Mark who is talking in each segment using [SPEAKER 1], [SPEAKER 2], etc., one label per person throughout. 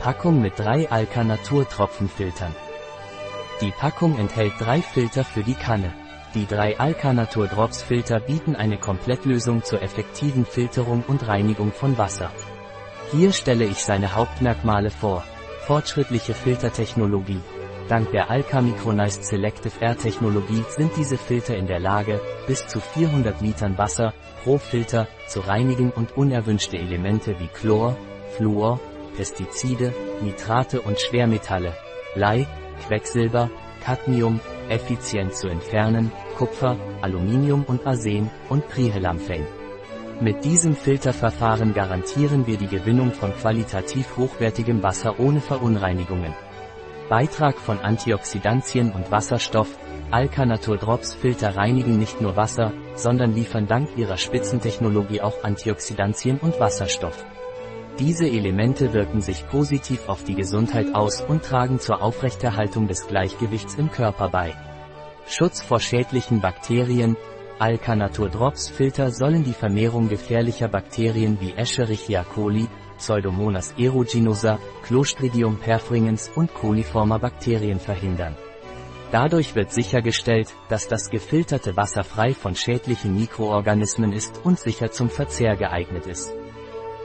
[SPEAKER 1] Packung mit drei Alka Natur Tropfenfiltern. Die Packung enthält drei Filter für die Kanne. Die drei Alka Natur Drops Filter bieten eine Komplettlösung zur effektiven Filterung und Reinigung von Wasser. Hier stelle ich seine Hauptmerkmale vor. Fortschrittliche Filtertechnologie. Dank der Alka Micronized Selective Air Technologie sind diese Filter in der Lage, bis zu 400 Litern Wasser pro Filter zu reinigen und unerwünschte Elemente wie Chlor, Fluor, Pestizide, Nitrate und Schwermetalle, Blei, Quecksilber, Cadmium, effizient zu entfernen, Kupfer, Aluminium und Arsen und Prihelamphane. Mit diesem Filterverfahren garantieren wir die Gewinnung von qualitativ hochwertigem Wasser ohne Verunreinigungen. Beitrag von Antioxidantien und Wasserstoff, Alka Natur Drops Filter reinigen nicht nur Wasser, sondern liefern dank ihrer Spitzentechnologie auch Antioxidantien und Wasserstoff. Diese Elemente wirken sich positiv auf die Gesundheit aus und tragen zur Aufrechterhaltung des Gleichgewichts im Körper bei. Schutz vor schädlichen Bakterien, Alka Natur Drops Filter sollen die Vermehrung gefährlicher Bakterien wie Escherichia coli, Pseudomonas aeruginosa, Clostridium perfringens und coliformer Bakterien verhindern. Dadurch wird sichergestellt, dass das gefilterte Wasser frei von schädlichen Mikroorganismen ist und sicher zum Verzehr geeignet ist.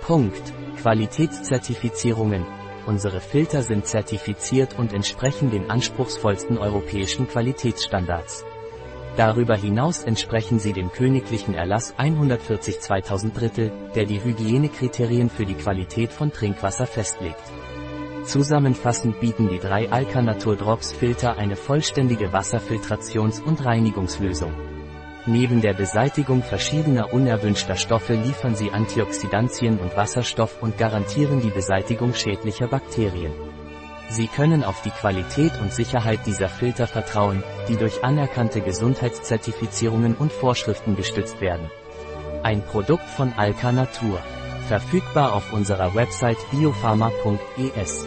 [SPEAKER 1] Punkt. Qualitätszertifizierungen. Unsere Filter sind zertifiziert und entsprechen den anspruchsvollsten europäischen Qualitätsstandards. Darüber hinaus entsprechen sie dem königlichen Erlass 140 2000 Drittel, der die Hygienekriterien für die Qualität von Trinkwasser festlegt. Zusammenfassend bieten die drei Alka Natur Drops Filter eine vollständige Wasserfiltrations- und Reinigungslösung. Neben der Beseitigung verschiedener unerwünschter Stoffe liefern sie Antioxidantien und Wasserstoff und garantieren die Beseitigung schädlicher Bakterien. Sie können auf die Qualität und Sicherheit dieser Filter vertrauen, die durch anerkannte Gesundheitszertifizierungen und Vorschriften gestützt werden. Ein Produkt von Alka Natur. Verfügbar auf unserer Website biopharma.es.